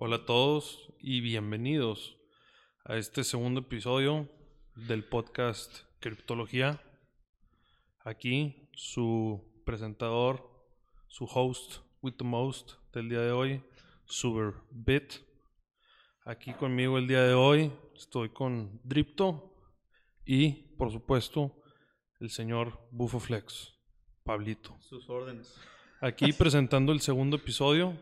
Hola a todos y bienvenidos a este segundo episodio del podcast Criptología. Aquí su presentador, su host with the most del día de hoy, Superbit. Aquí conmigo el día de hoy estoy con Dripto y, por supuesto, el señor Bufo Flex, Pablito. Sus órdenes. Aquí presentando el segundo episodio.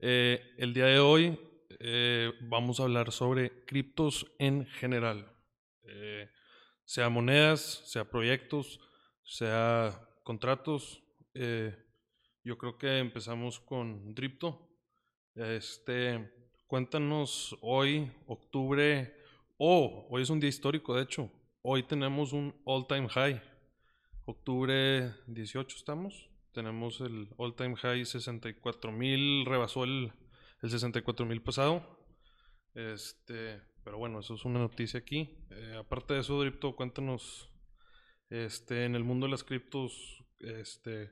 Eh, el día de hoy eh, vamos a hablar sobre criptos en general. Eh, sea monedas, sea proyectos, sea contratos. yo creo que empezamos con Dripto. Este, cuéntanos hoy, octubre, oh, hoy es un día histórico, de hecho. Hoy tenemos un all-time high. Octubre 18 estamos tenemos el all time high 64 mil, rebasó el, el 64 mil pasado. Este, pero bueno, eso es una noticia aquí. Eh, aparte de eso, Dripto, cuéntanos este, en el mundo de las criptos, este,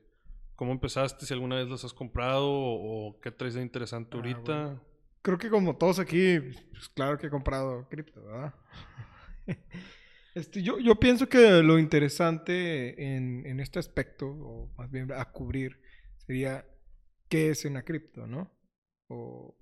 ¿cómo empezaste? Si alguna vez las has comprado o, qué traes de interesante ah, ahorita. Creo que como todos aquí, pues claro que he comprado cripto, ¿verdad? Este, yo, yo pienso que lo interesante en, en, este aspecto, o más bien a cubrir, sería qué es una cripto, ¿no? O,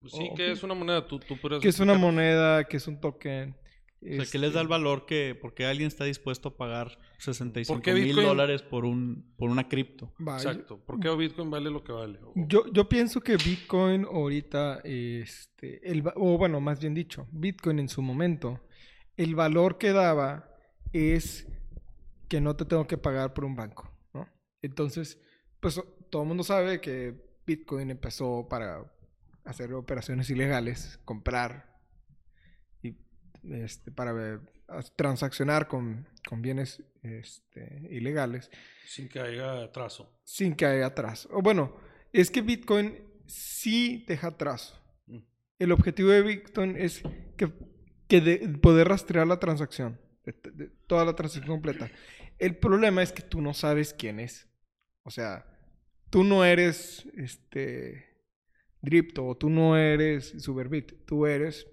pues sí, ¿qué es una moneda? ¿Tú, tú ¿Qué es una moneda? ¿Qué es un token? O sea, ¿qué les da el este valor que, porque alguien está dispuesto a pagar 65 mil dólares por, un, por una cripto? Exacto. ¿Por qué Bitcoin vale lo que vale? Yo, yo pienso que Bitcoin ahorita, este, el, o bueno, más bien dicho, Bitcoin en su momento el valor que daba es que no te tengo que pagar por un banco, ¿no? Entonces, pues todo el mundo sabe que Bitcoin empezó para hacer operaciones ilegales, comprar y este, para transaccionar con, bienes este, ilegales. Sin que haya atraso. Sin que haya atraso. O bueno, es que Bitcoin sí deja atraso. Mm. El objetivo de Bitcoin es que que de poder rastrear la transacción, toda la transacción completa. El problema es que tú no sabes quién es. O sea, tú no eres este Dripto o tú no eres Superbit, tú eres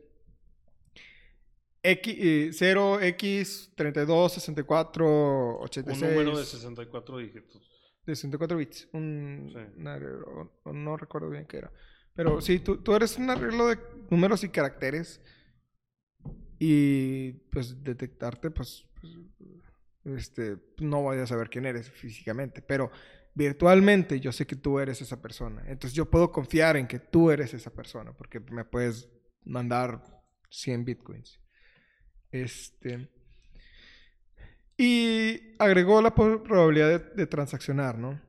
X, 0, X, 32, 64, 86. Un número de 64 dígitos. De 64 bits. Un, no recuerdo bien qué era. Pero sí, tú, tú eres un arreglo de números y caracteres y pues detectarte, pues, pues, este, no voy a saber quién eres físicamente, pero virtualmente yo sé que tú eres esa persona. Entonces yo puedo confiar en que tú eres esa persona, porque me puedes mandar 100 bitcoins. Este. Y agregó la probabilidad de, transaccionar, ¿no?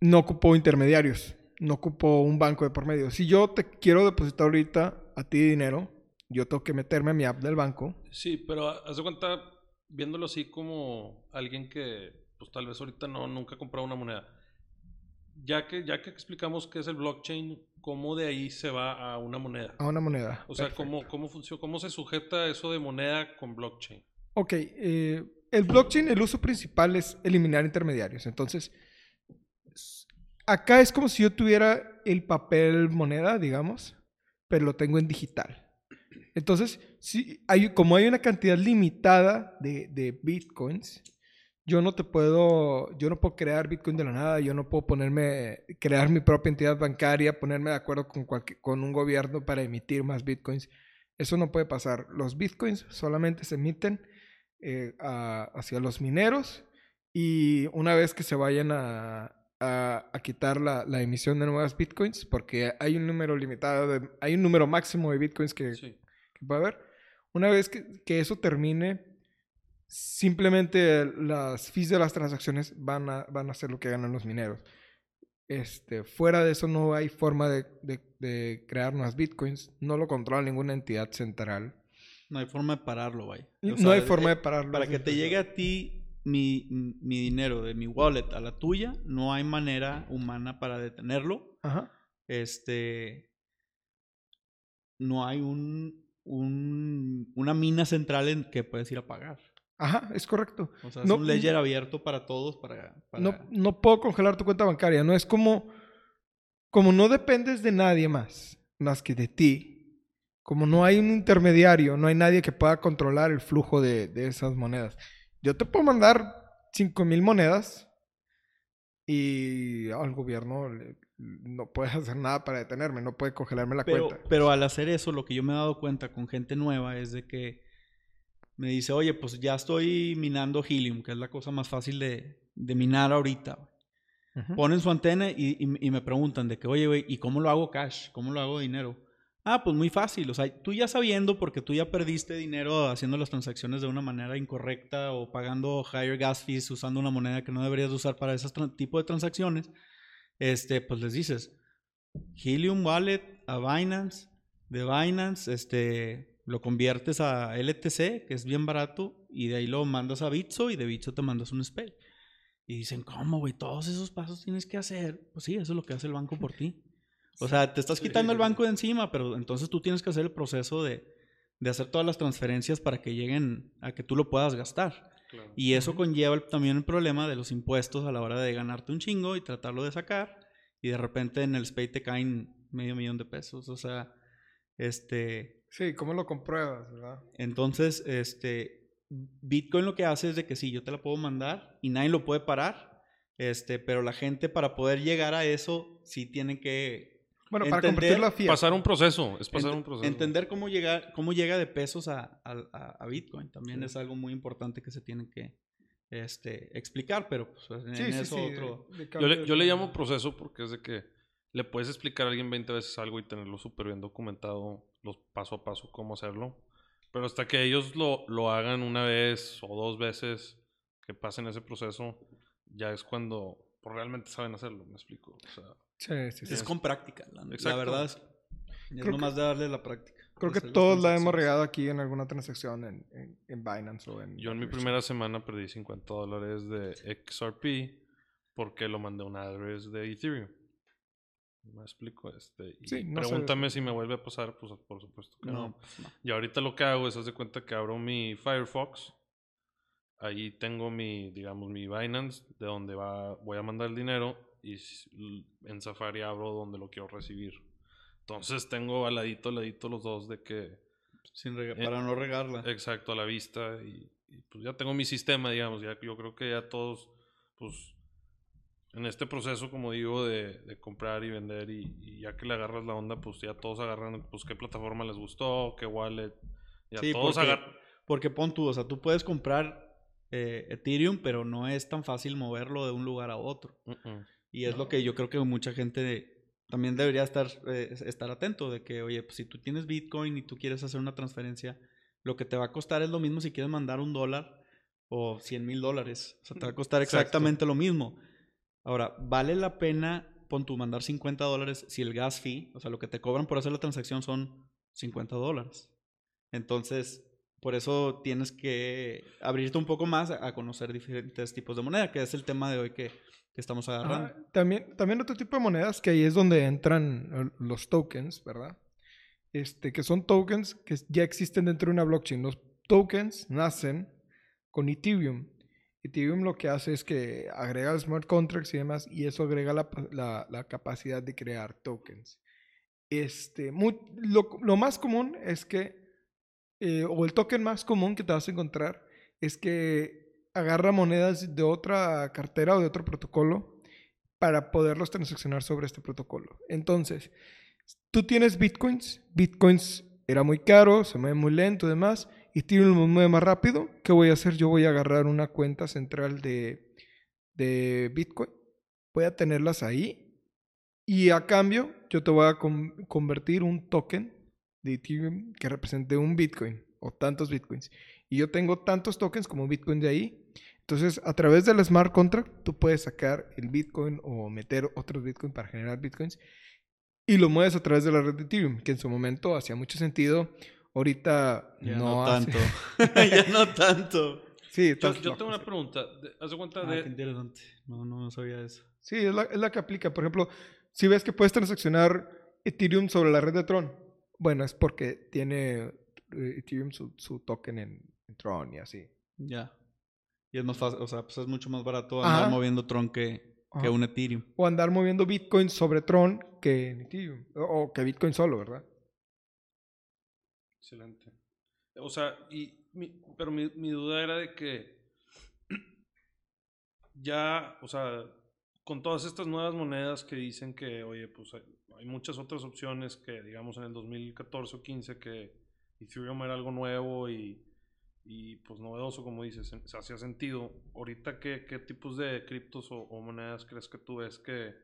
No ocupó intermediarios, no ocupó un banco de por medio. Si yo te quiero depositar ahorita a ti dinero, yo tengo que meterme a mi app del banco. Sí, pero haz de cuenta, viéndolo así como alguien que, pues tal vez ahorita no, nunca ha comprado una moneda. Ya que, ya que explicamos qué es el blockchain, ¿cómo de ahí se va a una moneda? A una moneda. O sea, ¿cómo, cómo funciona? ¿Cómo se sujeta eso de moneda con blockchain? Ok, eh, el blockchain, el uso principal es eliminar intermediarios. Entonces, acá es como si yo tuviera el papel moneda, digamos, pero lo tengo en digital. Entonces, si hay, como hay una cantidad limitada de, bitcoins, yo no te puedo, yo no puedo crear bitcoin de la nada, yo no puedo ponerme, crear mi propia entidad bancaria, ponerme de acuerdo con, con un gobierno para emitir más bitcoins. Eso no puede pasar. Los bitcoins solamente se emiten eh, hacia los mineros y una vez que se vayan a, a, quitar la, la, emisión de nuevas bitcoins porque hay un número limitado, de, hay un número máximo de bitcoins que, que puede haber. Una vez que, que, eso termine, simplemente las fees de las transacciones van a, van a ser lo que ganan los mineros. Este, fuera de eso no hay forma de, de, de crear nuevas bitcoins, no lo controla ninguna entidad central. No hay forma de pararlo, vaya. no hay forma de pararlo. Para que te llegue a ti mi, mi, dinero de mi wallet a la tuya, no hay manera humana para detenerlo. Ajá. Este. No hay un, un, una mina central en que puedes ir a pagar. Ajá, es correcto. O sea, es un ledger abierto para todos. Para, No, no puedo congelar tu cuenta bancaria. No es como, como no dependes de nadie más, más que de ti, como no hay un intermediario, no hay nadie que pueda controlar el flujo de, de esas monedas. Yo te puedo mandar 5 mil monedas y al gobierno no puede hacer nada para detenerme, no puede congelarme la pero, cuenta. Pero al hacer eso, lo que yo me he dado cuenta con gente nueva es de que me dice, oye, pues ya estoy minando helium, que es la cosa más fácil de, de minar ahorita. Ponen su antena y, y, me preguntan de que, oye, güey, ¿y cómo lo hago cash? ¿Cómo lo hago dinero? Ah, pues muy fácil. O sea, tú ya sabiendo, porque tú ya perdiste dinero haciendo las transacciones de una manera incorrecta o pagando higher gas fees usando una moneda que no deberías usar para ese tipo de transacciones, este, pues les dices, Helium Wallet a Binance, de Binance, este, lo conviertes a LTC, que es bien barato, y de ahí lo mandas a Bitso y de Bitso te mandas un SPAY. Y dicen, ¿cómo, güey? Todos esos pasos tienes que hacer. Pues sí, eso es lo que hace el banco por ti. O sea, te estás quitando el banco de encima, pero entonces tú tienes que hacer el proceso de, de hacer todas las transferencias para que lleguen a que tú lo puedas gastar. Y eso conlleva también el problema de los impuestos a la hora de ganarte un chingo y tratarlo de sacar. Y de repente en el SPAY te caen medio millón de pesos. O sea, este... Sí, ¿cómo lo compruebas, verdad? Entonces, este, Bitcoin lo que hace es de que sí, yo te la puedo mandar y nadie lo puede parar, este, pero la gente para poder llegar a eso sí tiene que bueno, para convertirlo a fiat. Pasar un proceso, es pasar un proceso. Entender cómo llega, cómo llega de pesos a, a, Bitcoin también es algo muy importante que se tiene que este, explicar, pero pues, en, eso otro... yo, le, yo le llamo proceso porque es de que le puedes explicar a alguien 20 veces algo y tenerlo súper bien documentado, los paso a paso, cómo hacerlo. Pero hasta que ellos lo, lo hagan una vez o dos veces, que pasen ese proceso, ya es cuando realmente saben hacerlo, me explico. Sí, sí, sí. Es con práctica, la, la verdad es, es nomás de darle la práctica. Creo que todos la hemos regado aquí en alguna transacción en, en, Binance o en... Yo en mi primera semana perdí 50 dólares de XRP porque lo mandé a un address de Ethereum. Me explico, este. Y pregúntame si me vuelve a pasar, pues por supuesto que no. Pues, y ahorita lo que hago es, haz de cuenta que abro mi Firefox. Ahí tengo mi, digamos, mi Binance, de donde va, voy a mandar el dinero. Y en Safari abro donde lo quiero recibir. Entonces tengo al ladito, al ladito los dos de que. Sin eh, para no regarla. Exacto, a la vista. Y, y, pues ya tengo mi sistema, digamos. Ya, yo creo que ya todos, pues en este proceso, como digo, de, de comprar y vender y, ya que le agarras la onda, pues ya todos agarran, pues qué plataforma les gustó, qué wallet. Ya sí, todos porque, agarran. Porque pon tú, o sea, tú puedes comprar eh, Ethereum, pero no es tan fácil moverlo de un lugar a otro. Y es lo que yo creo que mucha gente también debería estar, eh, estar atento de que, oye, pues si tú tienes Bitcoin y tú quieres hacer una transferencia, lo que te va a costar es lo mismo si quieres mandar un dólar o 100 mil dólares. O sea, te va a costar exactamente lo mismo. Ahora, ¿vale la pena, pon tu mandar 50 dólares si el gas fee, o sea, lo que te cobran por hacer la transacción son 50 dólares? Entonces, por eso tienes que abrirte un poco más a conocer diferentes tipos de moneda, que es el tema de hoy que, estamos agarrando. también, también otro tipo de monedas que ahí es donde entran los tokens, ¿verdad? Este, que son tokens que ya existen dentro de una blockchain. Los tokens nacen con Ethereum. Ethereum lo que hace es que agrega smart contracts y demás, y eso agrega la, la, capacidad de crear tokens. Este, lo, más común es que, eh, o el token más común que te vas a encontrar, es que agarra monedas de otra cartera o de otro protocolo para poderlos transaccionar sobre este protocolo. Entonces, tú tienes bitcoins, bitcoins era muy caro, se mueve muy lento y demás, y Ethereum lo mueve más rápido, ¿qué voy a hacer? Yo voy a agarrar una cuenta central de, de Bitcoin, voy a tenerlas ahí y a cambio yo te voy a convertir un token de Ethereum que represente un Bitcoin o tantos Bitcoins. Y yo tengo tantos tokens como Bitcoin de ahí. Entonces, a través del smart contract, tú puedes sacar el Bitcoin o meter otros Bitcoin para generar Bitcoins y lo mueves a través de la red de Ethereum, que en su momento hacía mucho sentido Ahorita ya no, tanto. ya no tanto. Sí, yo, yo tengo una pregunta. ¿Haz cuenta ah, de...? Qué interesante. No, no sabía eso. Sí, es la, es la, que aplica. Por ejemplo, si ves que puedes transaccionar Ethereum sobre la red de Tron, bueno, es porque tiene eh, Ethereum su, su token en, Tron y así. Ya. Y es más fácil, o sea, pues es mucho más barato andar moviendo Tron que, que un Ethereum. O andar moviendo Bitcoin sobre Tron que Ethereum. O, que Bitcoin solo, ¿verdad? Excelente. O sea, y pero mi, mi duda era de que ya, o sea, con todas estas nuevas monedas que dicen que, oye, pues hay, muchas otras opciones que, digamos, en el 2014 o 15 que Ethereum era algo nuevo y, y pues novedoso, como dices, se hacía sentido. Ahorita, ¿qué, qué tipos de criptos o, monedas crees que tú ves que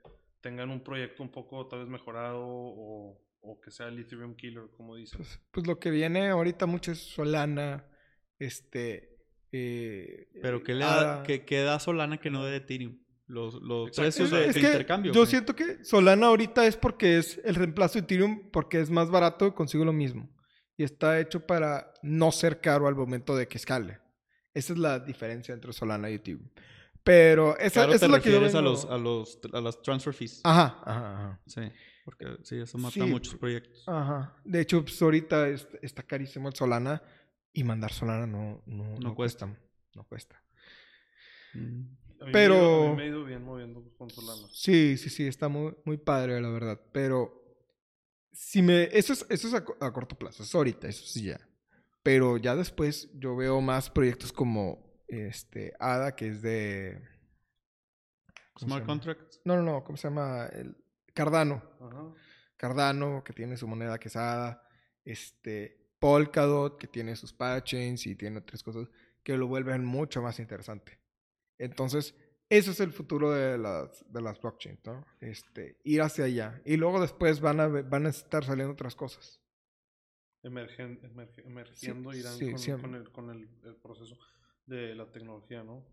tengan un proyecto un poco tal vez mejorado o, o que sea el Ethereum Killer, como dicen? Pues, pues, lo que viene ahorita mucho es Solana, este... Eh, Pero ¿qué, le da, ¿qué, da Solana que no de Ethereum? los, los precios de, intercambio. Yo siento que Solana ahorita es porque es el reemplazo de Ethereum, porque es más barato, consigo lo mismo. Y está hecho para no ser caro al momento de que escale. Esa es la diferencia entre Solana y Ethereum. Pero esa, es lo que yo a los, a los a las transfer fees. Ajá, ajá, ajá. Sí, porque sí, eso mata muchos proyectos. Ajá. De hecho, pues ahorita está carísimo el Solana y mandar Solana no, no, no, cuesta. No cuesta. Mm. Pero. Me, he ido bien moviendo con Solana. Sí, sí, sí, está muy, muy padre, la verdad. Pero. Si me. Eso es, eso es a, corto plazo, es ahorita, eso sí ya. Pero ya después yo veo más proyectos como este ADA, que es de. Smart Contracts. No, no, no, ¿cómo se llama? El Cardano. Cardano, que tiene su moneda que es ADA. Este. Polkadot, que tiene sus parachains y tiene otras cosas que lo vuelven mucho más interesante. Entonces, ese es el futuro de las, de las blockchains, ¿no? Este, ir hacia allá. Y luego después van a, van a estar saliendo otras cosas. emergiendo irán con, el, con el, proceso de la tecnología, ¿no?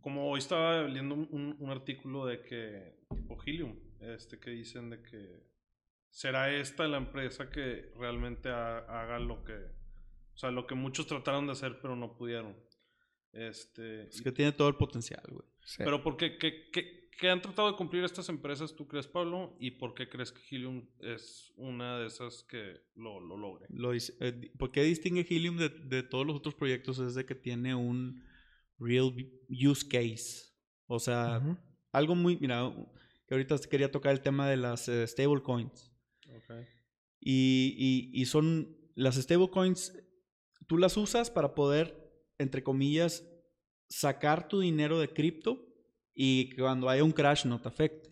Como hoy estaba leyendo un, un, artículo de que, tipo Helium, este, que dicen de que será esta la empresa que realmente haga lo que, o sea, lo que muchos trataron de hacer pero no pudieron. Este, es que tiene todo el potencial, güey. Pero ¿por qué, qué, han tratado de cumplir estas empresas, tú crees, Pablo? ¿Y por qué crees que Helium es una de esas que lo, lo logre? Lo, eh, ¿Por qué distingue Helium de, todos los otros proyectos? Es de que tiene un real use case. O sea, algo muy, mira, que ahorita quería tocar el tema de las eh, stablecoins. Okay. Y, y, y son, las stablecoins, tú las usas para poder entre comillas, sacar tu dinero de cripto y que cuando haya un crash no te afecte.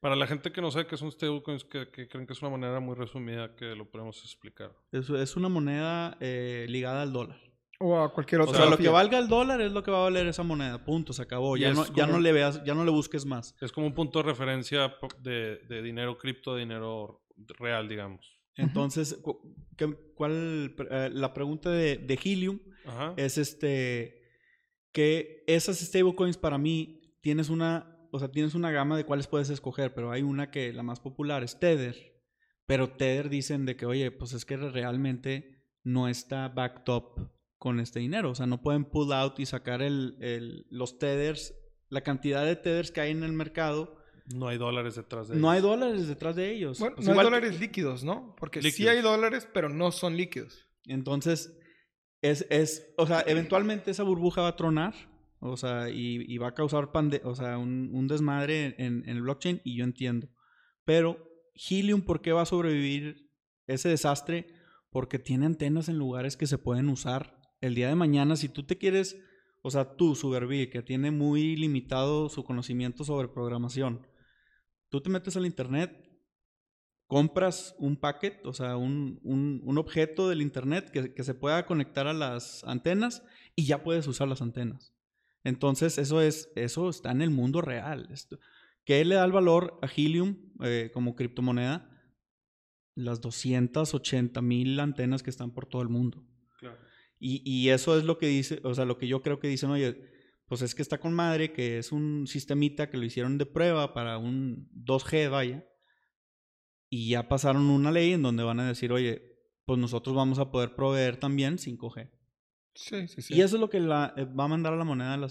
Para la gente que no sabe qué es un stablecoin, que, que, creen que es una manera muy resumida que lo podemos explicar. Es, es una moneda eh, ligada al dólar. O a cualquier otra. O sea, lo que valga el dólar es lo que va a valer esa moneda. Punto, se acabó. Ya no, ya no le veas, ya no le busques más. Es como un punto de referencia de, de dinero cripto, de dinero real, digamos. Entonces, ¿cuál, eh, la pregunta de, de Helium es este que esas stablecoins para mí tienes una, o sea, tienes una gama de cuáles puedes escoger, pero hay una que la más popular es Tether. Pero Tether dicen de que, oye, pues es que realmente no está backed up con este dinero. O sea, no pueden pull out y sacar el, el, los Tethers, la cantidad de Tethers que hay en el mercado. No hay dólares detrás de ellos. No hay dólares detrás de ellos. Bueno, no hay dólares líquidos, ¿no? Porque sí hay dólares, pero no son líquidos. Entonces, es, es, o sea, eventualmente esa burbuja va a tronar, o sea, y, va a causar o sea, un, desmadre en, el blockchain, y yo entiendo. Pero Helium, ¿por qué va a sobrevivir ese desastre? Porque tiene antenas en lugares que se pueden usar el día de mañana. Si tú te quieres, o sea, tú, Superbee, que tiene muy limitado su conocimiento sobre programación, tú te metes al internet compras un packet, o sea, un, un, objeto del Internet que, que, se pueda conectar a las antenas y ya puedes usar las antenas. Entonces, eso, es, eso está en el mundo real. Esto. ¿Qué le da el valor a Helium eh, como criptomoneda? Las 280 mil antenas que están por todo el mundo. Claro. Y, y, eso es lo que dice, o sea, lo que yo creo que dicen, oye, pues es que está con madre, que es un sistemita que lo hicieron de prueba para un 2G, vaya y ya pasaron una ley en donde van a decir, oye, pues nosotros vamos a poder proveer también 5G. Sí, sí, sí. Y eso es lo que la, eh, va a mandar a la moneda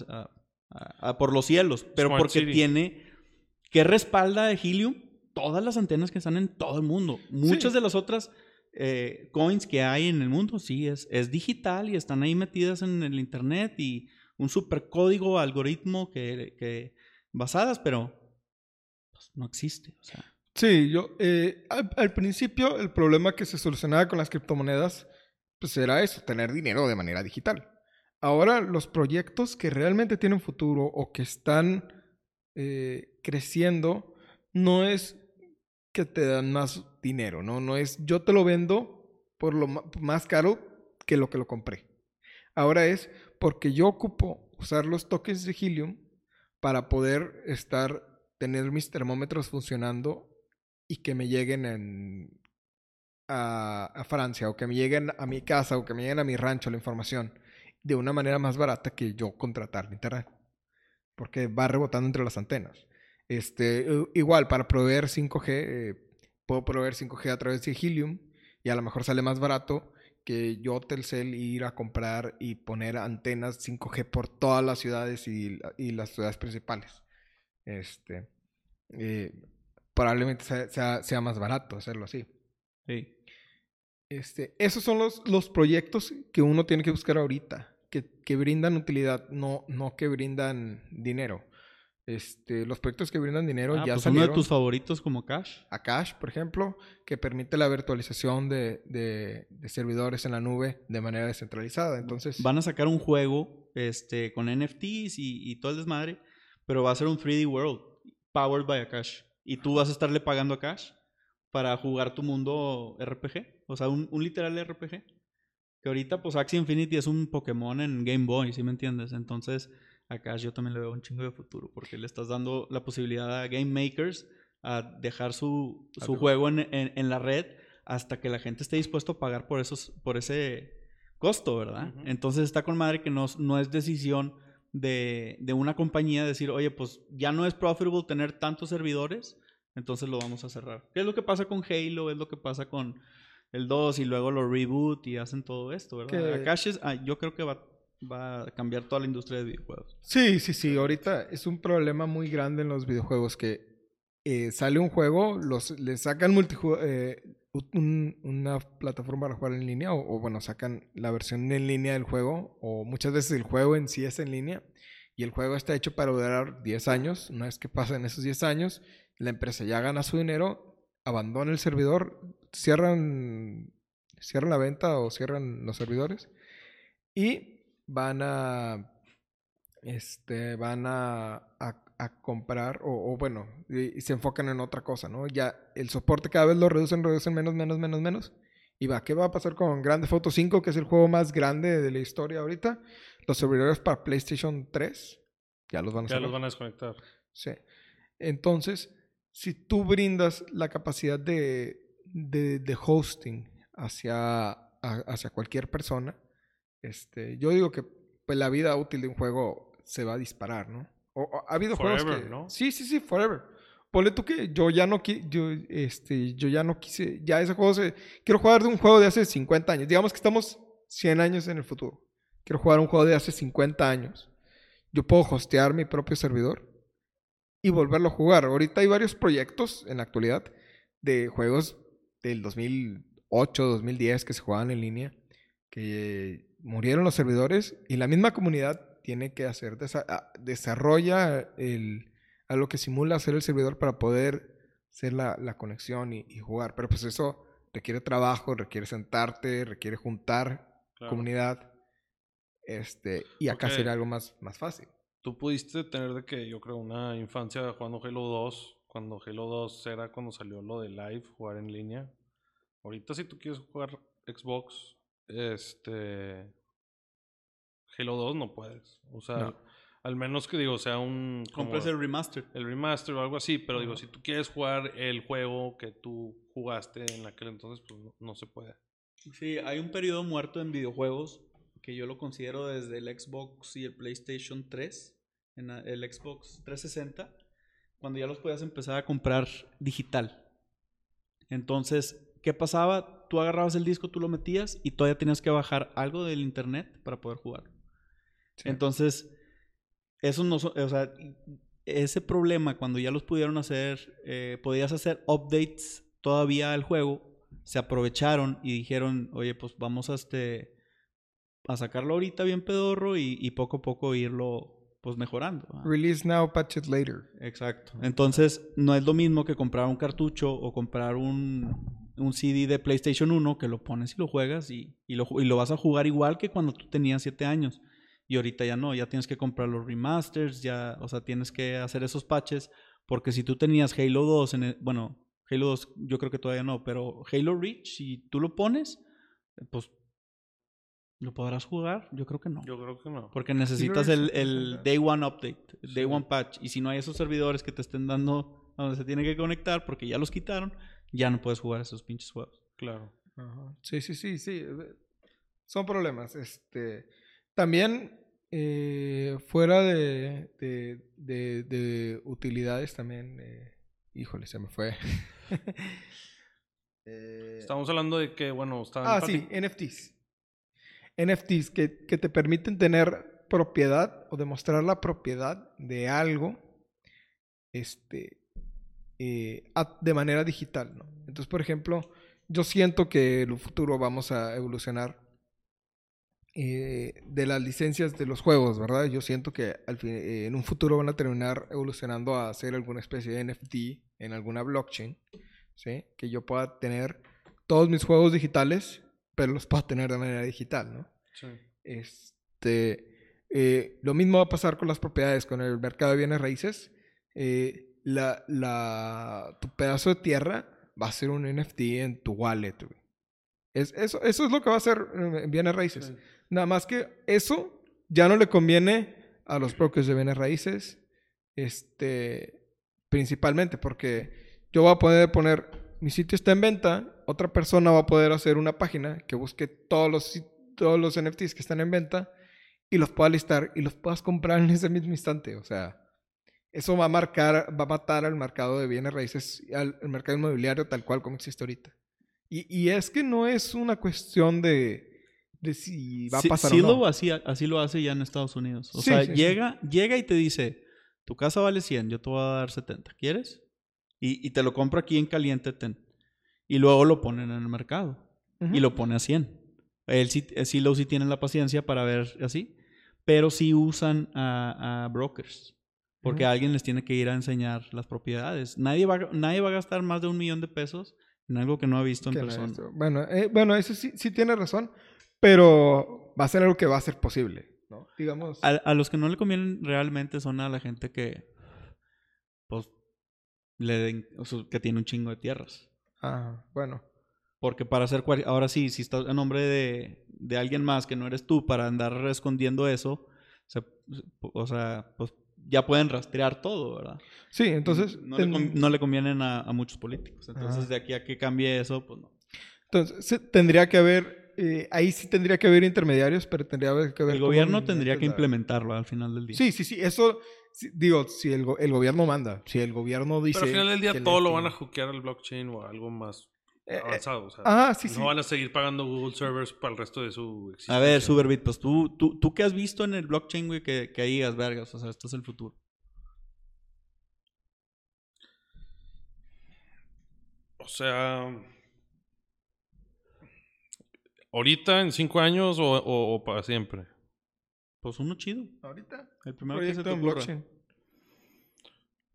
por los cielos, pero porque tiene que respalda de Helium todas las antenas que están en todo el mundo. Muchas de las otras eh, coins que hay en el mundo, sí, es, es digital y están ahí metidas en el Internet y un super código, algoritmo que, que basadas, pero pues, no existe. O sea. Sí, yo, eh, al, principio el problema que se solucionaba con las criptomonedas, pues era eso, tener dinero de manera digital. Ahora los proyectos que realmente tienen futuro o que están eh, creciendo, no es que te dan más dinero, ¿no? No es yo te lo vendo por lo más caro que lo que lo compré. Ahora es porque yo ocupo usar los tokens de Helium para poder estar, tener mis termómetros funcionando y que me lleguen a, Francia o que me lleguen a mi casa o que me lleguen a mi rancho la información de una manera más barata que yo contratar internet. Porque va rebotando entre las antenas. Este, igual, para proveer 5G, eh, puedo proveer 5G a través de Helium y a lo mejor sale más barato que yo Telcel ir a comprar y poner antenas 5G por todas las ciudades y, las ciudades principales. Este, eh, probablemente sea, sea, más barato hacerlo así. Sí. Este, esos son los, los proyectos que uno tiene que buscar ahorita, que, que brindan utilidad, no, no que brindan dinero. Este, los proyectos que brindan dinero ah, ya pues uno de tus favoritos como Cash. A Cash, por ejemplo, que permite la virtualización de, de, servidores en la nube de manera descentralizada. Entonces... Van a sacar un juego este, con NFTs y, y todo el desmadre, pero va a ser un 3D World, powered by Cash. Y tú vas a estarle pagando a Cash para jugar tu mundo RPG. O sea, un, un literal RPG. Que ahorita, pues, Axie Infinity es un Pokémon en Game Boy, ¿sí me entiendes? Entonces acá yo también le veo un chingo de futuro porque le estás dando la posibilidad a game makers a dejar su, su juego en, en, la red hasta que la gente esté dispuesto a pagar por, esos, por ese costo, ¿verdad? Entonces está con madre que no, no es decisión de, de, una compañía decir, oye, pues ya no es profitable tener tantos servidores, entonces lo vamos a cerrar. ¿Qué es lo que pasa con Halo? Es lo que pasa con el 2 y luego lo reboot y hacen todo esto, ¿verdad? Ah, yo creo que va va a cambiar toda la industria de videojuegos. Sí, sí, sí. Ahorita es un problema muy grande en los videojuegos que eh, sale un juego, los, le sacan eh, una plataforma para jugar en línea o, bueno, sacan la versión en línea del juego o muchas veces el juego en sí es en línea y el juego está hecho para durar 10 años. Una vez que pasan esos 10 años, la empresa ya gana su dinero, abandona el servidor, cierran, cierran la venta o cierran los servidores y van a, este, van a, comprar, o, bueno, y, se enfocan en otra cosa, ¿no? Ya el soporte cada vez lo reducen, reducen menos, menos, menos, menos. Y va, ¿qué va a pasar con Grande Foto 5, que es el juego más grande de la historia ahorita? Los servidores para PlayStation 3 ya los van a Ya los van a desconectar. Sí. Entonces, si tú brindas la capacidad de, de, de hosting hacia, hacia cualquier persona, este, yo digo que pues, la vida útil de un juego se va a disparar, ¿no? O, ha habido juegos que... ¿no? Sí, sí, sí, forever. Ponle tú que yo ya no yo, este, yo ya no quise, ya ese juego se... Quiero jugar de un juego de hace 50 años. Digamos que estamos 100 años en el futuro. Quiero jugar un juego de hace 50 años. Yo puedo hostear mi propio servidor y volverlo a jugar. Ahorita hay varios proyectos en la actualidad de juegos del 2008, 2010 que se jugaban en línea que murieron los servidores y la misma comunidad tiene que hacer, ah, desarrolla el, algo que simula hacer el servidor para poder hacer la, conexión y, jugar. Pero pues eso requiere trabajo, requiere sentarte, requiere juntar comunidad. Este, y acá sería algo más, más fácil. Tú pudiste tener de que yo creo una infancia jugando Halo 2, cuando Halo 2 era cuando salió lo de live, jugar en línea. Ahorita si tú quieres jugar Xbox, este. Halo 2 no puedes. O sea, al menos que digo, sea un. Compres el remaster. El remaster o algo así, pero digo, si tú quieres jugar el juego que tú jugaste en aquel entonces, pues no, se puede. Sí, hay un periodo muerto en videojuegos que yo lo considero desde el Xbox y el PlayStation 3, en el Xbox 360, cuando ya los podías empezar a comprar digital. Entonces, ¿qué pasaba? Tú agarrabas el disco, tú lo metías y todavía tenías que bajar algo del internet para poder jugar. Entonces, eso no, o sea, ese problema cuando ya los pudieron hacer, eh, podías hacer updates todavía al juego, se aprovecharon y dijeron, oye, pues vamos a este a sacarlo ahorita bien pedorro y, poco a poco irlo pues mejorando. Release now, patch it later. Exacto. Entonces, no es lo mismo que comprar un cartucho o comprar un, un CD de PlayStation 1 que lo pones y lo juegas y, y, lo, y lo vas a jugar igual que cuando tú tenías 7 años. Y ahorita ya no, ya tienes que comprar los remasters, ya, o sea, tienes que hacer esos patches, porque si tú tenías Halo 2, en bueno, Halo 2 yo creo que todavía no, pero Halo Reach, si tú lo pones, pues ¿Lo podrás jugar? Yo creo que no. Yo creo que no. Porque necesitas el, el Day One Update, el Day One Patch. Y si no hay esos servidores que te estén dando a donde se tiene que conectar, porque ya los quitaron, ya no puedes jugar esos pinches juegos. Claro. Sí, sí, sí, sí. Son problemas. Este, también, eh, fuera de, de, de, utilidades, también. Eh, híjole, se me fue. Estamos hablando de que, bueno, Ah, sí, NFTs. NFTs que, te permiten tener propiedad o demostrar la propiedad de algo este, eh, de manera digital. ¿no? Entonces, por ejemplo, yo siento que en un futuro vamos a evolucionar eh, de las licencias de los juegos, ¿verdad? Yo siento que al fin, eh, en un futuro van a terminar evolucionando a hacer alguna especie de NFT en alguna blockchain, ¿sí? Que yo pueda tener todos mis juegos digitales pero los puedo tener de manera digital, ¿no? Sí. Este, eh, lo mismo va a pasar con las propiedades, con el mercado de bienes raíces. Eh, la, la, tu pedazo de tierra va a ser un NFT en tu wallet, güey. Es, eso, eso es lo que va a ser en bienes raíces. Nada más que eso ya no le conviene a los brokers de bienes raíces, este, principalmente porque yo voy a poder poner mi sitio está en venta, otra persona va a poder hacer una página que busque todos los, todos los NFTs que están en venta y los pueda listar y los puedas comprar en ese mismo instante. O sea, eso va a marcar, va a matar al mercado de bienes raíces, al, mercado inmobiliario tal cual como existe ahorita. Y, y, es que no es una cuestión de, de si va a pasar o no. Lo así, así lo hace ya en Estados Unidos. O sea, llega, llega y te dice, tu casa vale 100, yo te voy a dar 70. ¿Quieres? Y, te lo compro aquí en caliente, ten. Y luego lo ponen en el mercado. Y lo pone a 100. Él sí, eh, sí, lo, sí tienen la paciencia para ver así. Pero sí usan a, brokers. Porque alguien les tiene que ir a enseñar las propiedades. Nadie va, nadie va a gastar más de un millón de pesos en algo que no ha visto en persona. bueno, eh, bueno, eso sí, sí tiene razón. Pero va a ser algo que va a ser posible. ¿no? Digamos. A, a los que no le convienen realmente son a la gente que. Pues le que tiene un chingo de tierras. Ah, bueno. Porque para hacer ahora sí, si estás en nombre de, de, alguien más que no eres tú para andar escondiendo eso, o sea, pues ya pueden rastrear todo, ¿verdad? Sí, entonces... No, le, convienen a, muchos políticos. Entonces, de aquí a que cambie eso, pues no. Entonces, tendría que haber, eh, ahí sí tendría que haber intermediarios, pero tendría que haber... El gobierno tendría que implementarlo al final del día. Sí, sí, sí, eso digo, si el, el, gobierno manda, si el gobierno dice... Pero al final del día todo lo van a hackear al blockchain o algo más eh, eh, avanzado. O sea, no van a seguir pagando Google servers para el resto de su existencia. A ver, Superbit, pues tú, tú, tú qué has visto en el blockchain, güey, que, que digas, vergas, o sea, esto es el futuro. O sea, ahorita, en cinco años o, o para siempre. Pues uno chido. Ahorita. El primero que se te blockchain.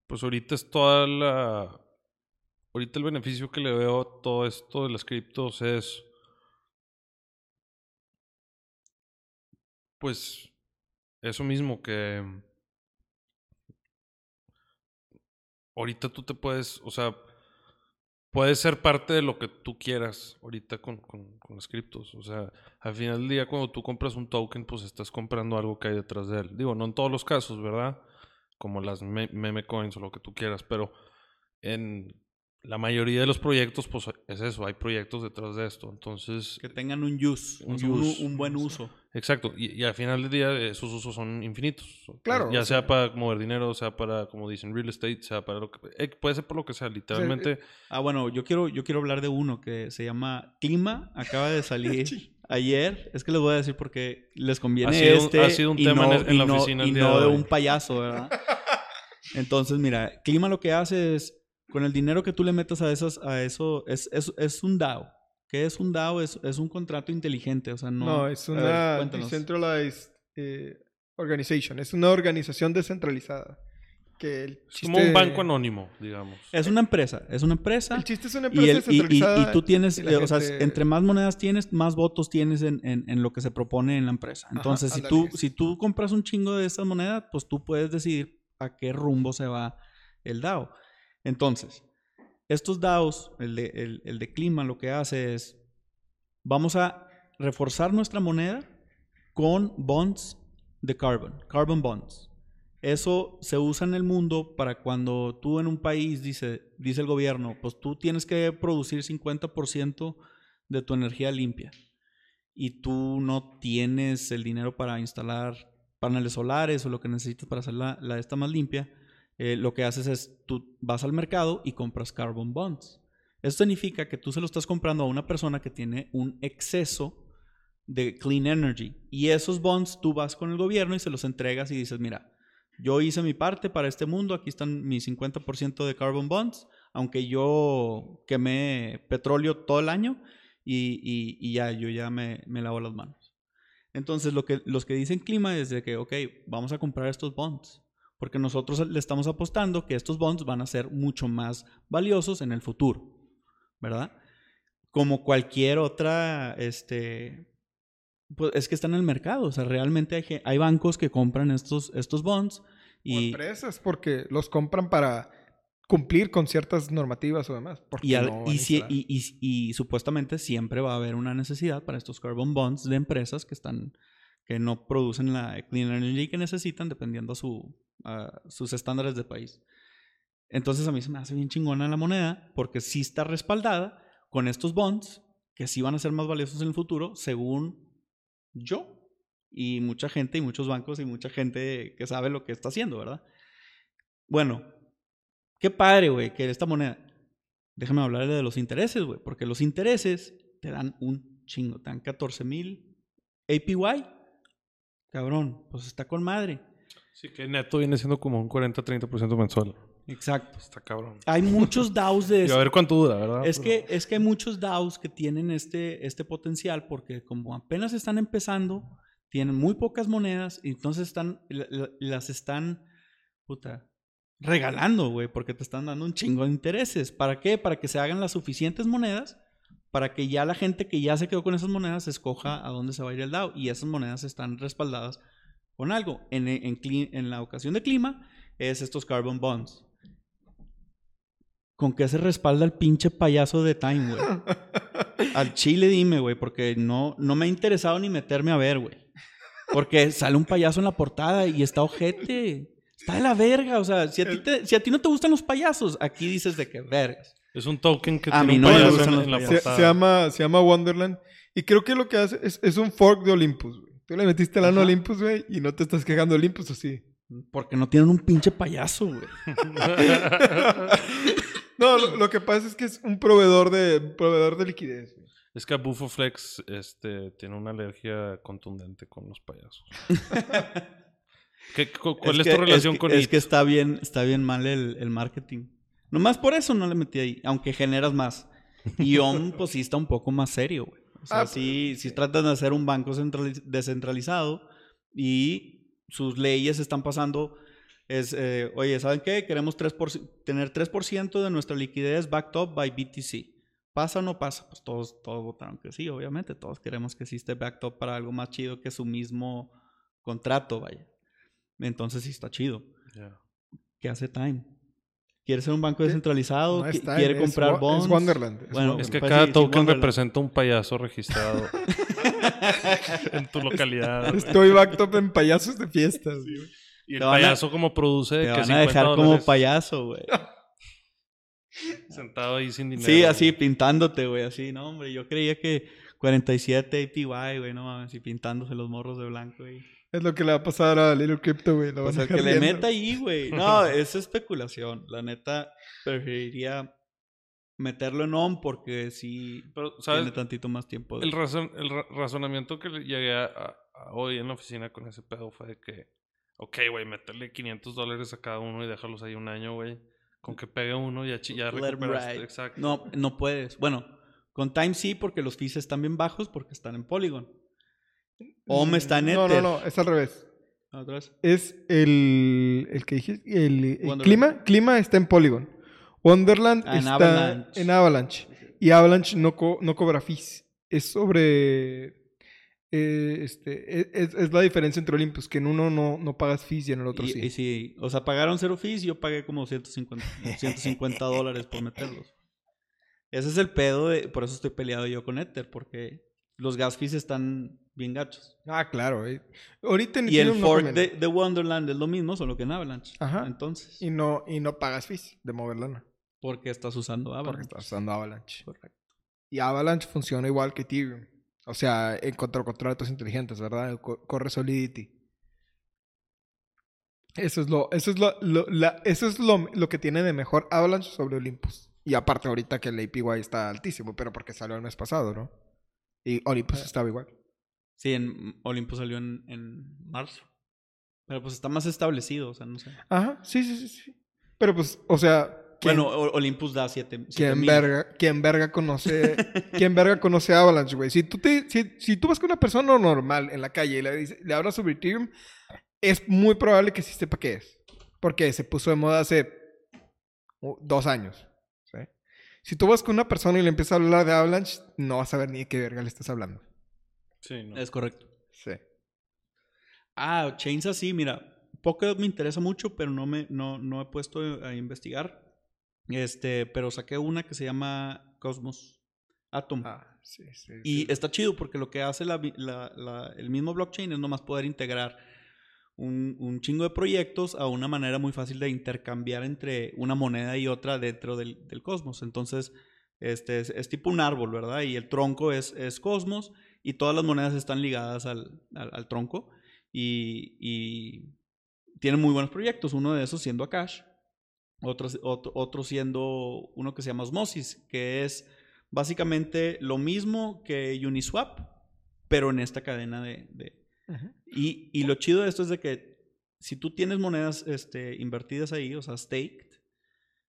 Pues ahorita es toda la. Ahorita el beneficio que le veo a todo esto de las criptos es. Pues. Eso mismo que. Ahorita tú te puedes. O sea puede ser parte de lo que tú quieras ahorita con, con, con, las criptos. O sea, al final del día, cuando tú compras un token, pues estás comprando algo que hay detrás de él. Digo, no en todos los casos, ¿verdad? Como las meme coins o lo que tú quieras, pero en la mayoría de los proyectos, pues es eso, hay proyectos detrás de esto. Entonces. Que tengan un use, un, buen uso. Exacto, y, al final del día esos usos son infinitos. Claro. Ya sea para mover dinero, sea para, como dicen, real estate, sea para lo que. Eh, puede ser por lo que sea, literalmente. Eh, ah, bueno, yo quiero, yo quiero hablar de uno que se llama Clima, acaba de salir. Ayer, es que les voy a decir porque les conviene ha este. ha sido un tema en, la oficina. Y no de un payaso, ¿verdad? Entonces, mira, Clima lo que hace es con el dinero que tú le metas a, esas, a eso, es, es, es un DAO. ¿Qué es un DAO? Es, es un contrato inteligente, o sea, no... No, es una decentralized... Eh, Organization. Es una organización descentralizada. Que el es como un banco anónimo, digamos. Es una empresa, es una empresa. El chiste es una empresa descentralizada. Y, tú tienes, eh, o sea, entre más monedas tienes, más votos tienes en, en, lo que se propone en la empresa. Entonces, si, tú, si tú compras un chingo de estas monedas, pues tú puedes decidir a qué rumbo se va el DAO. Entonces, estos DAOs, el de, clima, lo que hace es, vamos a reforzar nuestra moneda con bonds de carbon, carbon bonds. Eso se usa en el mundo para cuando tú en un país, dice, dice el gobierno, pues tú tienes que producir 50% de tu energía limpia y tú no tienes el dinero para instalar paneles solares o lo que necesitas para hacer la, la esta más limpia, eh, lo que haces es tú vas al mercado y compras carbon bonds. Eso significa que tú se lo estás comprando a una persona que tiene un exceso de clean energy. Y esos bonds tú vas con el gobierno y se los entregas y dices, mira, yo hice mi parte para este mundo, aquí están mis 50% de carbon bonds, aunque yo quemé petróleo todo el año y, ya, yo ya me, me, lavo las manos. Entonces, lo que, los que dicen clima es de que, ok, vamos a comprar estos bonds, porque nosotros le estamos apostando que estos bonds van a ser mucho más valiosos en el futuro, ¿verdad? Como cualquier otra, este, pues es que está en el mercado. O sea, realmente hay, hay bancos que compran estos, estos bonds. Y, o empresas, porque los compran para cumplir con ciertas normativas o demás. Y, y, y, supuestamente siempre va a haber una necesidad para estos carbon bonds de empresas que están que no producen la clean energy que necesitan dependiendo su, sus estándares de país. Entonces a mí se me hace bien chingona la moneda porque sí está respaldada con estos bonds que sí van a ser más valiosos en el futuro según yo y mucha gente y muchos bancos y mucha gente que sabe lo que está haciendo, ¿verdad? Bueno, qué padre, güey, que esta moneda. Déjame hablarle de los intereses, güey, porque los intereses te dan un chingo, te dan 14 mil APY. Cabrón, pues está con madre. Sí, que neto viene siendo como un 40-30% mensual. Exacto. Está cabrón. Hay muchos DAOs de... y a ver cuánto dura, ¿verdad? Es, que, es que hay muchos DAOs que tienen este, este potencial porque como apenas están empezando, tienen muy pocas monedas y entonces están, las están, puta, regalando, güey, porque te están dando un chingo de intereses. ¿Para qué? Para que se hagan las suficientes monedas para que ya la gente que ya se quedó con esas monedas escoja a dónde se va a ir el DAO y esas monedas están respaldadas con algo. En, en, en la ocasión de clima es estos carbon bonds. ¿Con qué se respalda el pinche payaso de Time, güey? Al chile dime, güey, porque no, no me ha interesado ni meterme a ver, güey. Porque sale un payaso en la portada y está ojete. Está de la verga, o sea, si a, ti si a ti no te gustan los payasos, aquí dices de que vergas. Es un token que a tiene mí no un payaso en, la portada. Se, llama, se llama Wonderland. Y creo que lo que hace es, es un fork de Olympus, güey. Tú le metiste el ano a Olympus, güey, y no te estás quejando de Olympus, ¿o sí? Porque no tienen un pinche payaso, güey. No, lo, que pasa es que es un proveedor de, proveedor de liquidez. Es que Bufoflex este, tiene una alergia contundente con los payasos. ¿Cuál es, tu relación con con Es que está bien, está bien mal el, el, marketing. Nomás por eso no le metí ahí, aunque generas más. Y OM, pues sí está un poco más serio, güey. O sea, ah, sí, sí tratan de hacer un banco descentralizado y sus leyes están pasando es, eh, oye, ¿saben qué? Queremos 3 tener 3% de nuestra liquidez backed up by BTC. ¿Pasa o no pasa? Pues todos, todos votaron que sí, obviamente. Todos queremos que existe backed up para algo más chido que su mismo contrato, vaya. Entonces sí está chido. ¿Qué hace Time? ¿Quiere ser un banco descentralizado? ¿Quiere comprar bonds? Es Wonderland. bueno, es que pues cada token representa un payaso registrado en tu localidad. Estoy backed up en payasos de fiestas. Y el payaso como produce te van a dejar como payaso, güey. Sentado ahí sin dinero. Sí, así pintándote, güey, así, no, hombre, yo creía que 47 APY, güey, no mames, y pintándose los morros de blanco, güey. Es lo que le va a pasar a Little Crypto, güey. O sea, que le meta ahí, güey. No, es especulación. La neta, preferiría meterlo en on porque sí Pero, ¿sabes? tiene tantito más tiempo. El, razon, el razonamiento que llegué a, hoy en la oficina con ese pedo fue de que Ok, güey, meterle 500 dólares a cada uno y dejarlos ahí un año, güey. Con que pegue uno ya, ya recuperaste. Exacto. No, no puedes. Bueno, con Time sí, porque los fees están bien bajos porque están en Polygon. O me está en Ether. No, no, no, es al revés. Es el, el que dije, el, clima, clima está en Polygon. Wonderland ah, está en Avalanche. Y Avalanche no, no cobra fees. Es sobre... Eh, este, e, es, la diferencia entre Olympus, que en uno no, no pagas fees y en el otro sí. Y sí, o sea, pagaron cero fees y yo pagué como 150, 150 dólares por meterlos. Ese es el pedo, de, por eso estoy peleado yo con Ether, porque los gas fees están bien gachos. Ah, claro. Eh. Ahorita y el fork de, Wonderland es lo mismo, solo que en Avalanche. Ajá. Entonces. Y no, y no pagas fees de mover lana. Porque estás usando Avalanche. Porque estás usando Avalanche. Correcto. Y Avalanche funciona igual que Ethereum. O sea, en contra contratos inteligentes, ¿verdad? Corre Solidity. Eso es lo, eso es lo, eso es lo, lo que tiene de mejor Avalanche sobre Olympus. Y aparte ahorita que el APY está altísimo, pero porque salió el mes pasado, ¿no? Y Olympus ah. estaba igual. Sí, en Olympus salió en, en marzo. Pero pues está más establecido, o sea, no sé. Ajá, sí, sí, sí, sí. Pero pues, o sea... Bueno, Olympus da 7 ¿Quién verga, ¿Quién verga conoce... ¿Quién verga conoce Avalanche, güey? Si tú, te, si, si, tú vas con una persona normal en la calle y le, le hablas sobre Ethereum, es muy probable que sí sepa qué es. Porque se puso de moda hace dos años. Si tú vas con una persona y le empiezas a hablar de Avalanche, no vas a ver ni de qué verga le estás hablando. Sí, no. Es correcto. Sí. Ah, Chains así, mira, poco me interesa mucho, pero no me no, no he puesto a investigar. Este, pero saqué una que se llama Cosmos Atom. Ah, sí, sí. Y está chido porque lo que hace la, la, el mismo blockchain es nomás poder integrar un, chingo de proyectos a una manera muy fácil de intercambiar entre una moneda y otra dentro del, cosmos. Entonces, este es, tipo un árbol, ¿verdad? Y el tronco es, cosmos y todas las monedas están ligadas al, tronco y, tienen muy buenos proyectos. Uno de esos siendo Akash, otro, otro siendo uno que se llama Osmosis, que es básicamente lo mismo que Uniswap, pero en esta cadena de, y, y, lo chido de esto es de que si tú tienes monedas este, invertidas ahí, o sea, staked,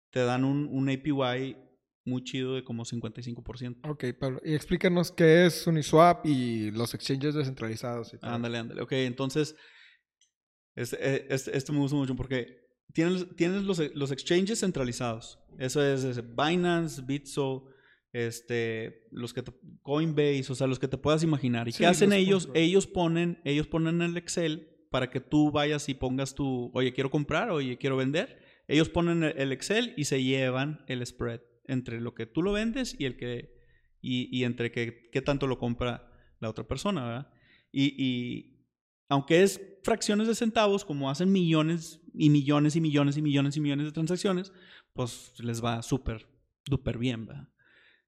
te dan un, un APY muy chido de como 55%. Ok, Pablo. Y explícanos qué es Uniswap y los exchanges descentralizados. Ándale, ándale. Ok, entonces, este, este, me gusta mucho porque tienes, tienes los, los exchanges centralizados. Eso es, es Binance, Bitso, este, los que Coinbase, o sea, los que te puedas imaginar. ¿Y qué hacen ellos? Ellos ponen, ellos ponen el Excel para que tú vayas y pongas tu, oye, quiero comprar, oye, quiero vender. Ellos ponen el Excel y se llevan el spread entre lo que tú lo vendes y el que, y, entre qué que tanto lo compra la otra persona, ¿verdad? Y, y aunque es fracciones de centavos, como hacen millones y millones y millones y millones y millones de transacciones, pues les va súper, súper bien, ¿verdad?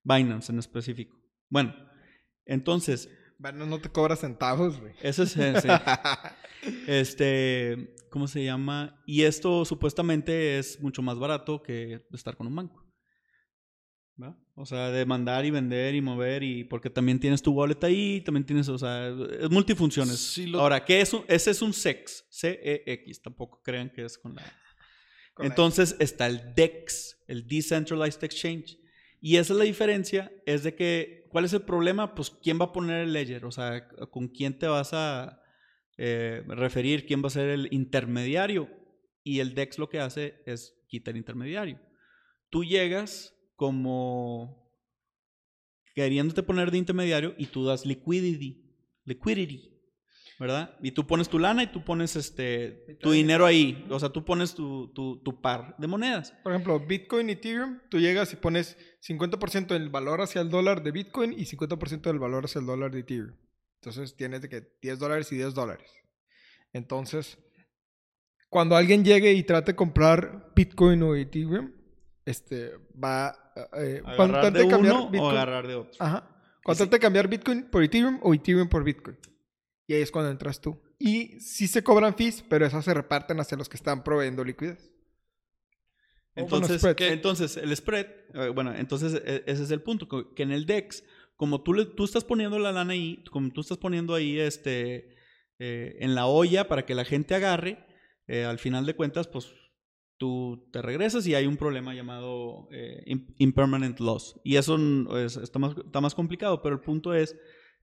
Binance en específico. Bueno, entonces. Bueno, no te cobra centavos, güey. Eso es. ese. este. ¿Cómo se llama? Y esto supuestamente es mucho más barato que estar con un banco. ¿Va? O sea, de mandar y vender y mover y porque también tienes tu wallet ahí, también tienes, o sea, es multifunciones. Ahora, ¿qué es un, ese es un SEX, C-E-X, tampoco crean que es con la... Entonces está el DEX, el Decentralized Exchange. Y esa es la diferencia, es de que, ¿cuál es el problema? Pues, ¿quién va a poner el ledger? O sea, ¿con quién te vas a eh, referir? ¿Quién va a ser el intermediario? Y el DEX lo que hace es quitar el intermediario. Tú llegas como queriéndote poner de intermediario y tú das liquidity. Liquidity. ¿Verdad? Y tú pones tu lana y tú pones este tu dinero ahí, o sea, tú pones tu, tu, par de monedas. Por ejemplo, Bitcoin y Ethereum, tú llegas y pones 50% del valor hacia el dólar de Bitcoin y 50% del valor hacia el dólar de Ethereum. Entonces tienes de que 10 dólares y 10 dólares. Entonces, cuando alguien llegue y trate de comprar Bitcoin o Ethereum, este va eh, agarrar de uno o agarrar de otro. Ajá. Cuando trate de cambiar Bitcoin por Ethereum o Ethereum por Bitcoin. Y ahí es cuando entras tú. Y sí se cobran fees, pero esas se reparten hacia los que están proveyendo liquidez. Entonces, entonces el spread, eh, bueno, entonces e, ese es el punto, que en el DEX, como tú, le, tú estás poniendo la lana ahí, como tú estás poniendo ahí este, eh, en la olla para que la gente agarre, eh, al final de cuentas, pues tú te regresas y hay un problema llamado impermanent loss. Y eso está, más, está más complicado, pero el punto es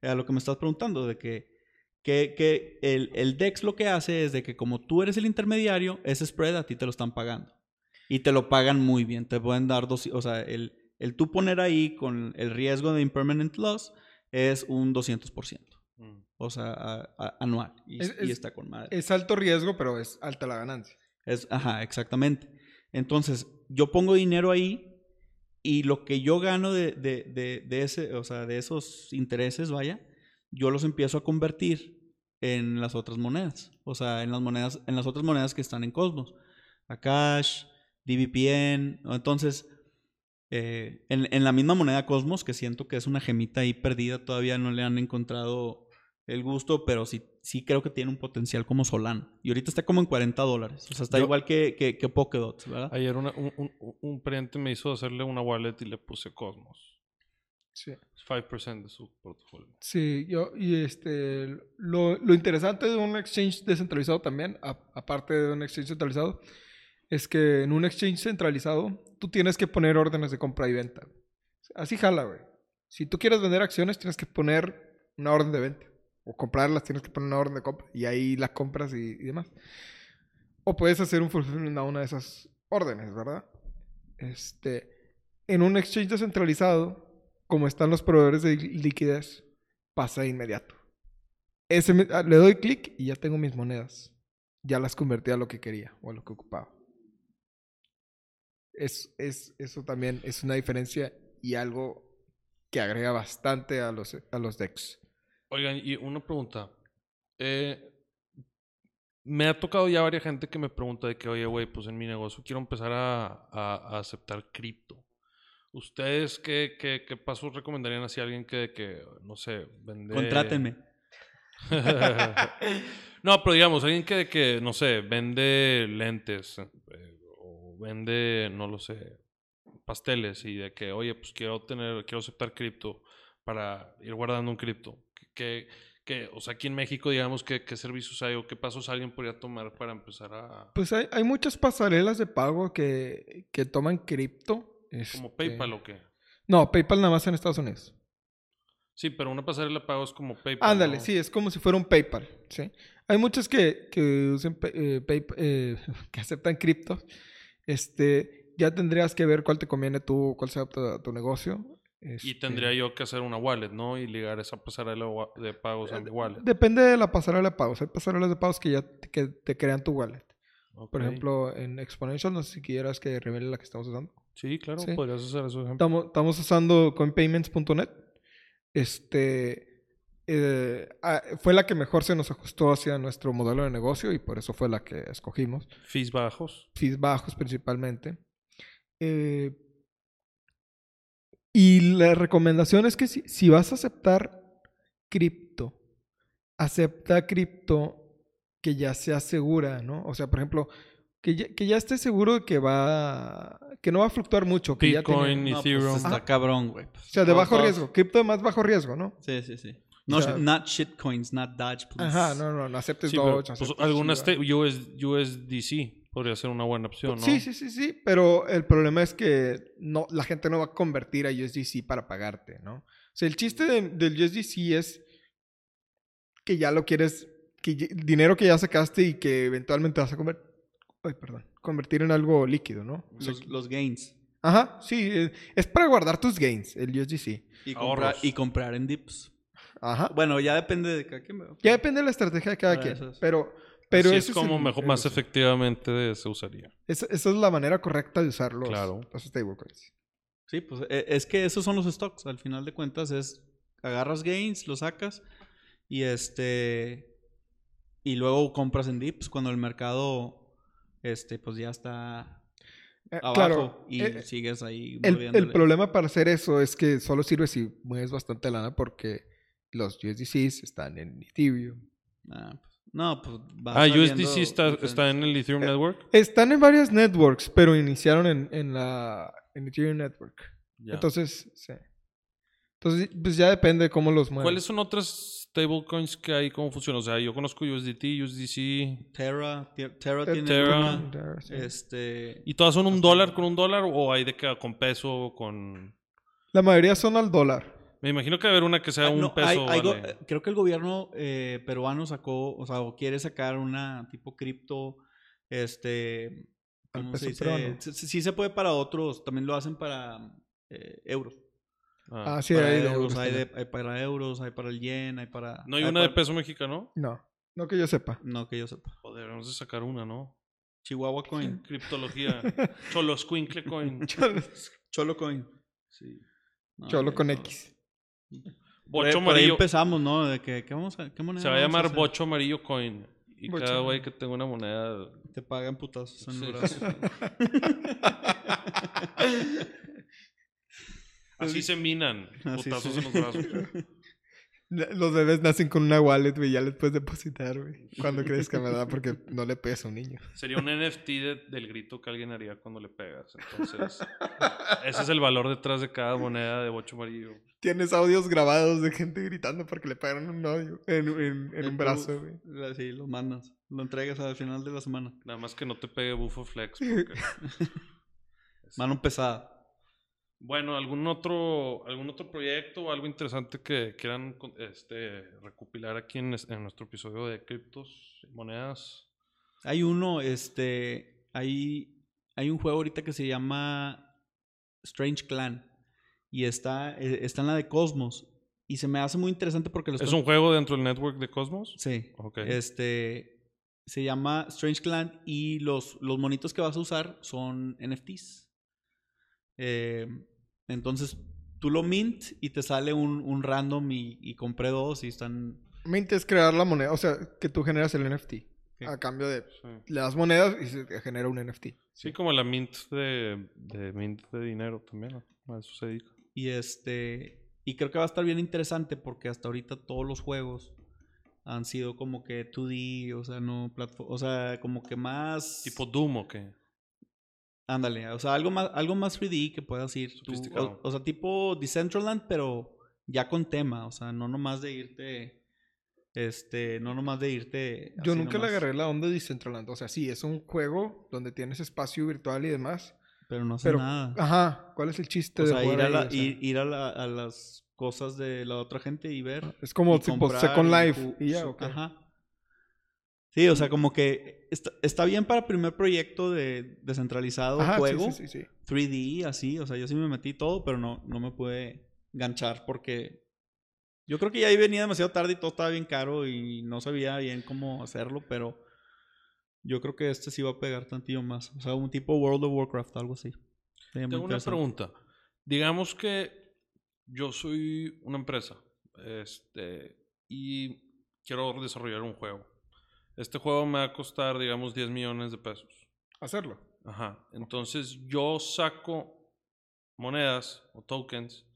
a lo que me estás preguntando, de que Que, que el, el, DEX lo que hace es de que como tú eres el intermediario, ese spread a ti te lo están pagando. Y te lo pagan muy bien. Te pueden dar dos, o sea, el, el tú poner ahí con el riesgo de impermanent loss es un 200%. Mm. O sea, anual. Y, está con madre. Es alto riesgo, pero es alta la ganancia. Es, ajá, exactamente. Entonces, yo pongo dinero ahí y lo que yo gano de, de, de, ese, o sea, de esos intereses, vaya, yo los empiezo a convertir en las otras monedas. O sea, en las monedas, en las otras monedas que están en Cosmos. Akash, DVPN. Entonces, eh, en, en, la misma moneda Cosmos, que siento que es una gemita ahí perdida, todavía no le han encontrado el gusto, pero sí, sí creo que tiene un potencial como Solano. Y ahorita está como en 40 dólares. O sea, está igual que, que, que ¿verdad? Ayer un, un, un, me hizo hacerle una wallet y le puse Cosmos. Sí. 5% de su portafolio. Sí, yo, y este, lo, lo, interesante de un exchange descentralizado también, aparte de un exchange centralizado, es que en un exchange centralizado tú tienes que poner órdenes de compra y venta. Así jala, güey. Si tú quieres vender acciones, tienes que poner una orden de venta o comprarlas, tienes que poner una orden de compra y ahí las compras y, demás. O puedes hacer un fulfillment a una de esas órdenes, ¿verdad? Este, en un exchange descentralizado, como están los proveedores de liquidez, pasa de inmediato. Ese ah, le doy clic y ya tengo mis monedas. Ya las convertí a lo que quería o a lo que ocupaba. Es, es, eso también es una diferencia y algo que agrega bastante a los, a los decks. Oigan, y una pregunta. Eh, me ha tocado ya varias gente que me pregunta de que, oye, güey, pues en mi negocio quiero empezar a, a, aceptar cripto. ¿Ustedes qué, qué, qué, pasos recomendarían hacia alguien que, que no sé, vende... Contrátenme. no, pero digamos, alguien que, que no sé, vende lentes eh, o vende, no lo sé, pasteles y de que, oye, pues quiero tener, quiero aceptar cripto para ir guardando un cripto que, que, o sea, aquí en México, digamos, ¿qué, qué servicios hay o qué pasos alguien podría tomar para empezar a...? Pues hay, hay muchas pasarelas de pago que, que toman cripto. ¿Como este PayPal o qué? No, PayPal nada más en Estados Unidos. Sí, pero una pasarela de pago es como PayPal. Ándale, sí, es como si fuera un PayPal, ¿sí? Hay muchas que, que usen eh, eh, que aceptan cripto. Este, ya tendrías que ver cuál te conviene tú, cuál se adapta a tu negocio. Y este tendría yo que hacer una wallet, ¿no? Y ligar esa pasarela de pagos a mi wallet. Depende de la pasarela de pagos. Hay pasarelas de pagos que ya te, que te crean tu wallet. Por ejemplo, en Exponential, no sé si quieras que revele la que estamos usando. Sí, claro, podrías hacer eso. Estamos, estamos usando coinpayments.net. Este eh, ah, fue la que mejor se nos ajustó hacia nuestro modelo de negocio y por eso fue la que escogimos. Fees bajos. Fees bajos principalmente. Eh, y la recomendación es que si, vas a aceptar cripto, acepta cripto que ya sea segura, ¿no? O sea, por ejemplo, que ya, que ya esté seguro de que va que no va a fluctuar mucho. Que Bitcoin, ya tiene... Ethereum. Pues está cabrón, güey. O sea, de bajo riesgo. Cripto de más bajo riesgo, ¿no? Sí, sí, sí. No, not shitcoins, not Dodge, please. Ajá, no, no, no aceptes Dodge. pues, algunas USDC podría ser una buena opción, ¿no? Sí, sí, sí, sí, pero el problema es que no, la gente no va a convertir a USDC para pagarte, ¿no? O sea, el chiste del USDC es que ya lo quieres, que dinero que ya sacaste y que eventualmente vas a convertir, ay, perdón, convertir en algo líquido, ¿no? Los, gains. Ajá, sí, es para guardar tus gains, el USDC. Y, comprar, y comprar en dips. Ajá. Bueno, ya depende de cada quien. Ya depende de la estrategia de cada quien. Pero pero es como mejor, más efectivamente se usaría. Esa, es la manera correcta de usar los, claro. stablecoins. Sí, pues e, es que esos son los stocks. Al final de cuentas es agarras gains, los sacas y este y luego compras en dips cuando el mercado este pues ya está eh, abajo y eh, sigues ahí el, el, problema para hacer eso es que solo sirve si mueves bastante lana porque los USDCs están en Ethereum. Ah, pues no, pues Ah, USDC está, está, en el Ethereum eh, Network. Están en varias networks, pero iniciaron en, en la en Ethereum Network. Entonces, sí. Entonces, pues ya depende de cómo los mueven. ¿Cuáles son otras stablecoins que hay? ¿Cómo funciona? O sea, yo conozco USDT, USDC. Terra. Terra tiene Terra. Este... ¿Y todas son un dólar con un dólar o hay de que con peso, con...? La mayoría son al dólar. Me imagino que va a haber una que sea Ah, un no, peso. hay- hay go- vale. creo que el gobierno eh, peruano sacó, o sea, o quiere sacar una tipo cripto, este, Al ¿cómo peso se dice? peruano. Sí, sí- sí se puede para otros, también lo hacen para eh, euros. Ah. Ah, sí, para hay de euros, euros hay, también. de- hay para euros, hay para el yen, hay para... No hay una de peso mexicano. No, no que yo sepa. No, que yo sepa. Joder, vamos a sacar una, ¿no? Chihuahua Coin. Criptología. Choloscuincle coin. Cholo, Cholo Coin. Sí. No, Cholo con no. X. Por Bocho por ahí amarillo. empezamos, ¿no? De que, ¿qué vamos a, qué moneda Se va a llamar? Bocho Amarillo Coin. Y Bocho cada güey amarillo. que tenga una moneda. Te pagan putazos en Sí, el brazo. Así se minan. Así Putazos sí. en los brazos. Los bebés nacen con una wallet, güey, ya les puedes depositar, güey. Cuando crezca, ¿verdad? Porque no le pesa a un niño. Sería un NFT de- del grito que alguien haría cuando le pegas. Entonces, ese es el valor detrás de cada moneda de Bocho Amarillo. Tienes audios grabados de gente gritando porque le pegaron un odio en, en, en El un brazo, güey. Sí, lo mandas. Lo entregas al final de la semana. Nada más que no te pegue Bufo Flex. porque- Mano pesada. Bueno, ¿algún otro, algún otro proyecto o algo interesante que quieran este, recopilar aquí en, en nuestro episodio de criptos y monedas? Hay uno, este. Hay, hay un juego ahorita que se llama Strange Clan. Y está, eh, está en la de Cosmos. Y se me hace muy interesante porque lo ¿Es un juego dentro del network de Cosmos? Sí. Ok. Este. Se llama Strange Clan y los, los monitos que vas a usar son NFTs. Eh, entonces, tú lo mint y te sale un, un random y, y compré dos y están... Mint es crear la moneda, o sea, que tú generas el NFT. Sí. A cambio de... Sí. Le das monedas y se genera un NFT. Sí, como la mint de, de mint de dinero también, ¿no? A eso se dedica. Y este... Y creo que va a estar bien interesante porque hasta ahorita todos los juegos han sido como que 2D, o sea, no platform, o sea, como que más... Tipo Doom o qué. Ándale, o sea, algo más, algo más 3D que puedas ir. tú, o, o sea, tipo Decentraland, pero ya con tema. O sea, no nomás de irte. Este, no nomás de irte. Yo nunca le nomás, agarré la onda de Decentraland. O sea, sí, es un juego donde tienes espacio virtual y demás. Pero no hace Pero, nada. Ajá, ¿cuál es el chiste o de sea, jugar ir, a, ahí? la- O sea, ir, ir a, la- a las cosas de la otra gente y ver. es como y tipo Second y Life ju- y ya. Ajá. Sí, o sea, como que está, está bien para primer proyecto de descentralizado Ajá, juego. sí, sí, sí. 3D, así, o sea, yo sí me metí todo, pero no, no me pude ganchar porque yo creo que ya ahí venía demasiado tarde y todo estaba bien caro y no sabía bien cómo hacerlo, pero yo creo que este sí va a pegar tantillo más. O sea, un tipo World of Warcraft, algo así. Tengo una pregunta. Digamos que yo soy una empresa este, y quiero desarrollar un juego. Este juego me va a costar, digamos, 10 millones de pesos. Hacerlo. Ajá. Entonces yo saco monedas o tokens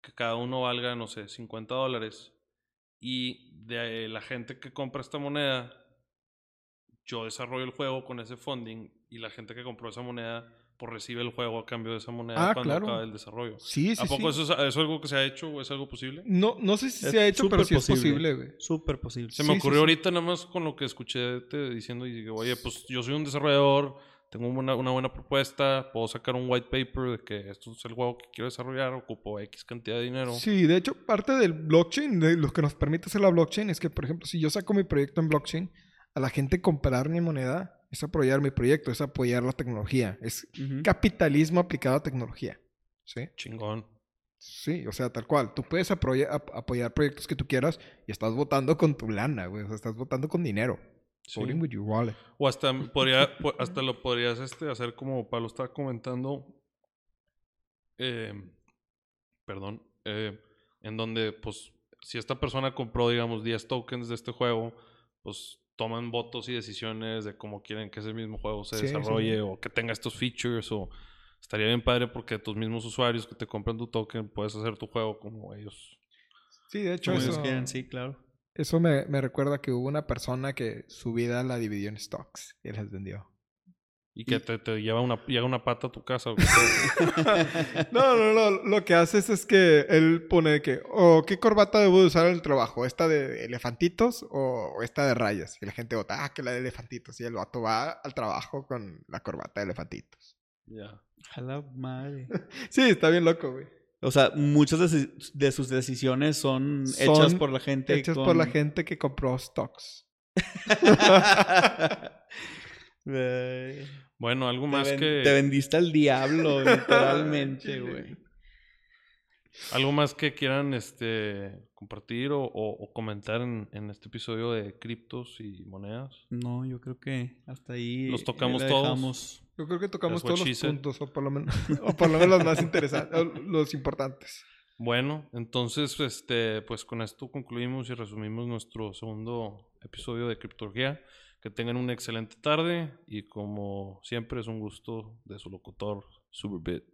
que cada uno valga, no sé, 50 dólares. Y de la gente que compra esta moneda, yo desarrollo el juego con ese funding y la gente que compró esa moneda pues recibe el juego a cambio de esa moneda Ah, cuando claro. acabe el desarrollo. Sí, sí, ¿A poco sí. eso, es, eso es algo que se ha hecho o es algo posible? No, no sé si Es se ha hecho, pero sí es posible. güey. Súper posible. Se me sí, ocurrió sí. ahorita nada más con lo que escuché te diciendo y digo, oye, pues yo soy un desarrollador, tengo una, una buena propuesta, puedo sacar un white paper de que esto es el juego que quiero desarrollar, ocupo X cantidad de dinero. Sí, de hecho, parte del blockchain, de lo que nos permite hacer la blockchain, es que, por ejemplo, si yo saco mi proyecto en blockchain, a la gente comprar mi moneda es apoyar mi proyecto, es apoyar la tecnología, es capitalismo aplicado a tecnología. ¿Sí? Chingón. Sí, o sea, tal cual. Tú puedes apoya- ap- apoyar proyectos que tú quieras y estás votando con tu lana, güey. O sea, estás votando con dinero. Sí. Voting with your wallet. O hasta, podría, po- hasta lo podrías este, hacer como Pablo estaba comentando. eh, perdón. eh, en donde, pues, si esta persona compró, digamos, 10 tokens de este juego, pues toman votos y decisiones de cómo quieren que ese mismo juego se Sí, desarrolle sí. o que tenga estos features o estaría bien padre porque tus mismos usuarios que te compran tu token puedes hacer tu juego como ellos. Sí, de hecho, Como ellos eso, quieren, sí, claro. eso me, me recuerda que hubo una persona que su vida la dividió en stocks y las vendió. Y que Y- te, te lleva una, llega una pata a tu casa. o No, no, no. Lo que haces es que él pone que, oh, ¿qué corbata debo de usar en el trabajo? ¿Esta de elefantitos o esta de rayas? Y la gente vota, ah, que la de elefantitos. Y el vato va al trabajo con la corbata de elefantitos. ya. A la madre. Sí, está bien loco, güey. O sea, muchas de, sus decisiones son, hechas por la gente. Hechas por la gente que compró stocks. bueno, algo más que. Te vendiste al diablo, literalmente, güey. ¿Algo más que quieran este, compartir o, comentar en, este episodio de criptos y monedas? No, yo creo que hasta ahí. Los tocamos todos. Yo creo que tocamos todos los puntos, o por lo menos, o por lo menos los más interesantes, los importantes. Bueno, entonces, este, pues con esto concluimos y resumimos nuestro segundo episodio de Criptología. Que tengan una excelente tarde y como siempre es un gusto de su locutor Superbit.